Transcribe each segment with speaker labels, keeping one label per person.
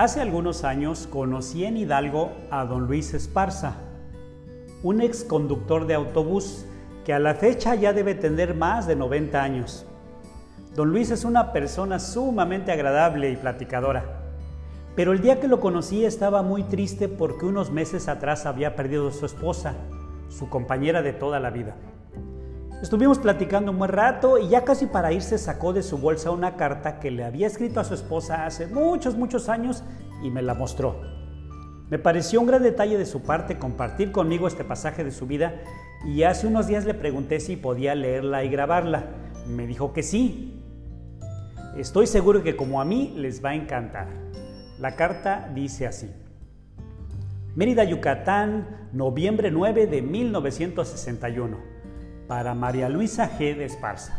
Speaker 1: Hace algunos años conocí en Hidalgo a don Luis Esparza, un ex conductor de autobús que a la fecha ya debe tener más de 90 años. Don Luis es una persona sumamente agradable y platicadora, pero el día que lo conocí estaba muy triste porque unos meses atrás había perdido a su esposa, su compañera de toda la vida. Estuvimos platicando un buen rato y ya casi para irse sacó de su bolsa una carta que le había escrito a su esposa hace muchos, muchos años y me la mostró. Me pareció un gran detalle de su parte compartir conmigo este pasaje de su vida y hace unos días le pregunté si podía leerla y grabarla. Me dijo que sí. Estoy seguro que como a mí les va a encantar. La carta dice así. Mérida, Yucatán, noviembre 9 de 1961 para María Luisa G. de Esparza.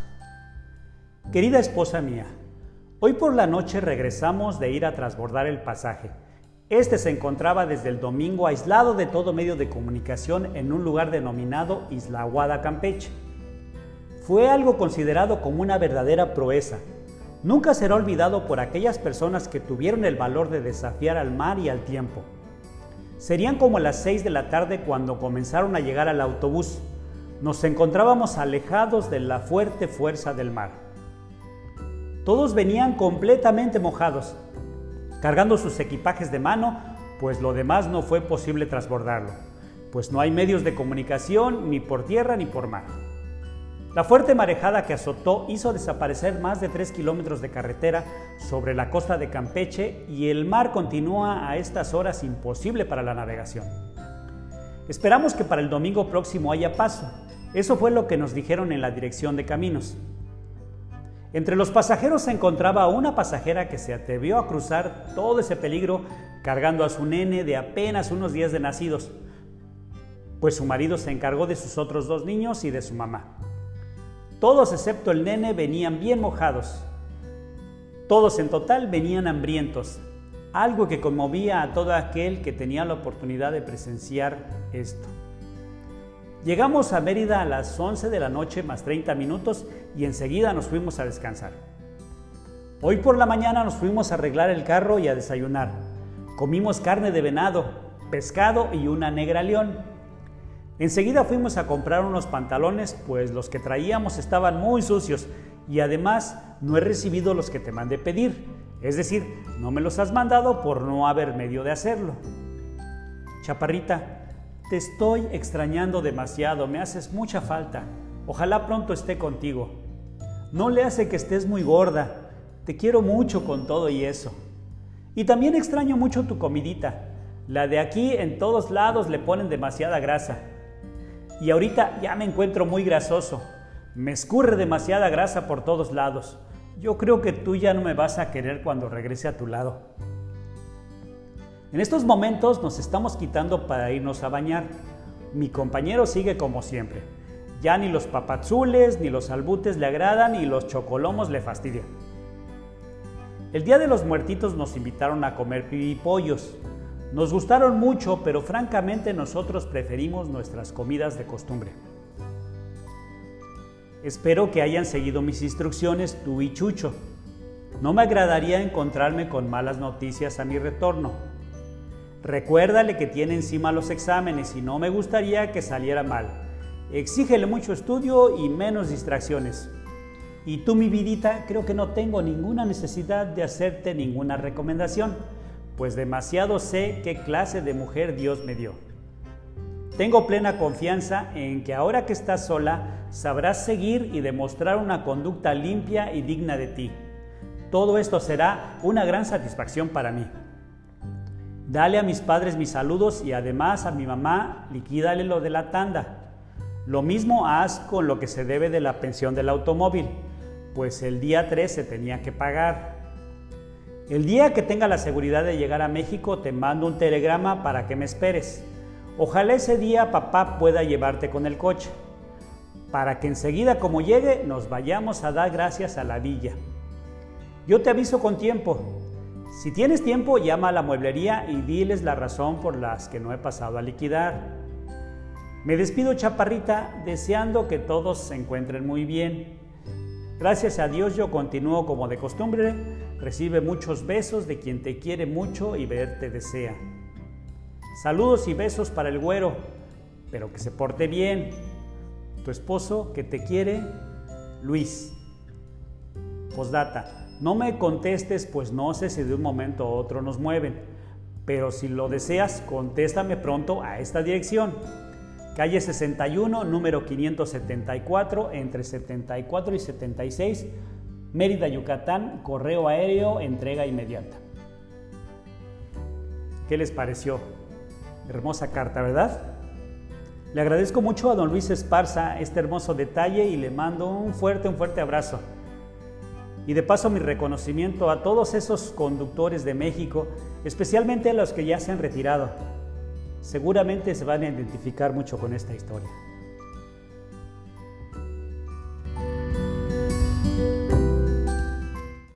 Speaker 1: Querida esposa mía, hoy por la noche regresamos de ir a transbordar el pasaje. Este se encontraba desde el domingo aislado de todo medio de comunicación en un lugar denominado Isla Aguada, Campeche. Fue algo considerado como una verdadera proeza. Nunca será olvidado por aquellas personas que tuvieron el valor de desafiar al mar y al tiempo. Serían como las seis de la tarde cuando comenzaron a llegar al autobús nos encontrábamos alejados de la fuerte fuerza del mar. Todos venían completamente mojados, cargando sus equipajes de mano, pues lo demás no fue posible transbordarlo, pues no hay medios de comunicación ni por tierra ni por mar. La fuerte marejada que azotó hizo desaparecer más de 3 kilómetros de carretera sobre la costa de Campeche y el mar continúa a estas horas imposible para la navegación. Esperamos que para el domingo próximo haya paso, eso fue lo que nos dijeron en la dirección de caminos. Entre los pasajeros se encontraba una pasajera que se atrevió a cruzar todo ese peligro cargando a su nene de apenas unos días de nacidos, pues su marido se encargó de sus otros dos niños y de su mamá. Todos excepto el nene venían bien mojados. Todos en total venían hambrientos, algo que conmovía a todo aquel que tenía la oportunidad de presenciar esto. Llegamos a Mérida a las 11 de la noche más 30 minutos y enseguida nos fuimos a descansar. Hoy por la mañana nos fuimos a arreglar el carro y a desayunar. Comimos carne de venado, pescado y una negra león. Enseguida fuimos a comprar unos pantalones, pues los que traíamos estaban muy sucios y además no he recibido los que te mandé pedir. Es decir, no me los has mandado por no haber medio de hacerlo. Chaparrita, te estoy extrañando demasiado, me haces mucha falta. Ojalá pronto esté contigo. No le hace que estés muy gorda. Te quiero mucho con todo y eso. Y también extraño mucho tu comidita. La de aquí en todos lados le ponen demasiada grasa. Y ahorita ya me encuentro muy grasoso. Me escurre demasiada grasa por todos lados. Yo creo que tú ya no me vas a querer cuando regrese a tu lado. En estos momentos nos estamos quitando para irnos a bañar. Mi compañero sigue como siempre. Ya ni los papazules ni los albutes le agradan y los chocolomos le fastidian. El día de los muertitos nos invitaron a comer pibipollos. Nos gustaron mucho, pero francamente nosotros preferimos nuestras comidas de costumbre. Espero que hayan seguido mis instrucciones tú y Chucho. No me agradaría encontrarme con malas noticias a mi retorno. Recuérdale que tiene encima los exámenes y no me gustaría que saliera mal. Exígele mucho estudio y menos distracciones. Y tú, mi vidita, creo que no tengo ninguna necesidad de hacerte ninguna recomendación, pues demasiado sé qué clase de mujer Dios me dio. Tengo plena confianza en que ahora que estás sola, sabrás seguir y demostrar una conducta limpia y digna de ti. Todo esto será una gran satisfacción para mí. Dale a mis padres mis saludos y además a mi mamá liquídale lo de la tanda. Lo mismo haz con lo que se debe de la pensión del automóvil, pues el día 3 se tenía que pagar. El día que tenga la seguridad de llegar a México te mando un telegrama para que me esperes. Ojalá ese día papá pueda llevarte con el coche, para que enseguida como llegue nos vayamos a dar gracias a la villa. Yo te aviso con tiempo, si tienes tiempo, llama a la mueblería y diles la razón por las que no he pasado a liquidar. Me despido, chaparrita, deseando que todos se encuentren muy bien. Gracias a Dios yo continúo como de costumbre, Recibe muchos besos de quien te quiere mucho y verte desea. Saludos y besos para el güero, pero que se porte bien. Tu esposo que te quiere, Luis. Postdata. No me contestes, pues no sé si de un momento a otro nos mueven, pero si lo deseas, contéstame pronto a esta dirección. Calle 61, número 574, entre 74 y 76, Mérida, Yucatán, correo aéreo, entrega inmediata. ¿Qué les pareció? Hermosa carta, ¿verdad? Le agradezco mucho a don Luis Esparza este hermoso detalle y le mando un fuerte, un fuerte abrazo. Y de paso mi reconocimiento a todos esos conductores de México, especialmente a los que ya se han retirado. Seguramente se van a identificar mucho con esta historia.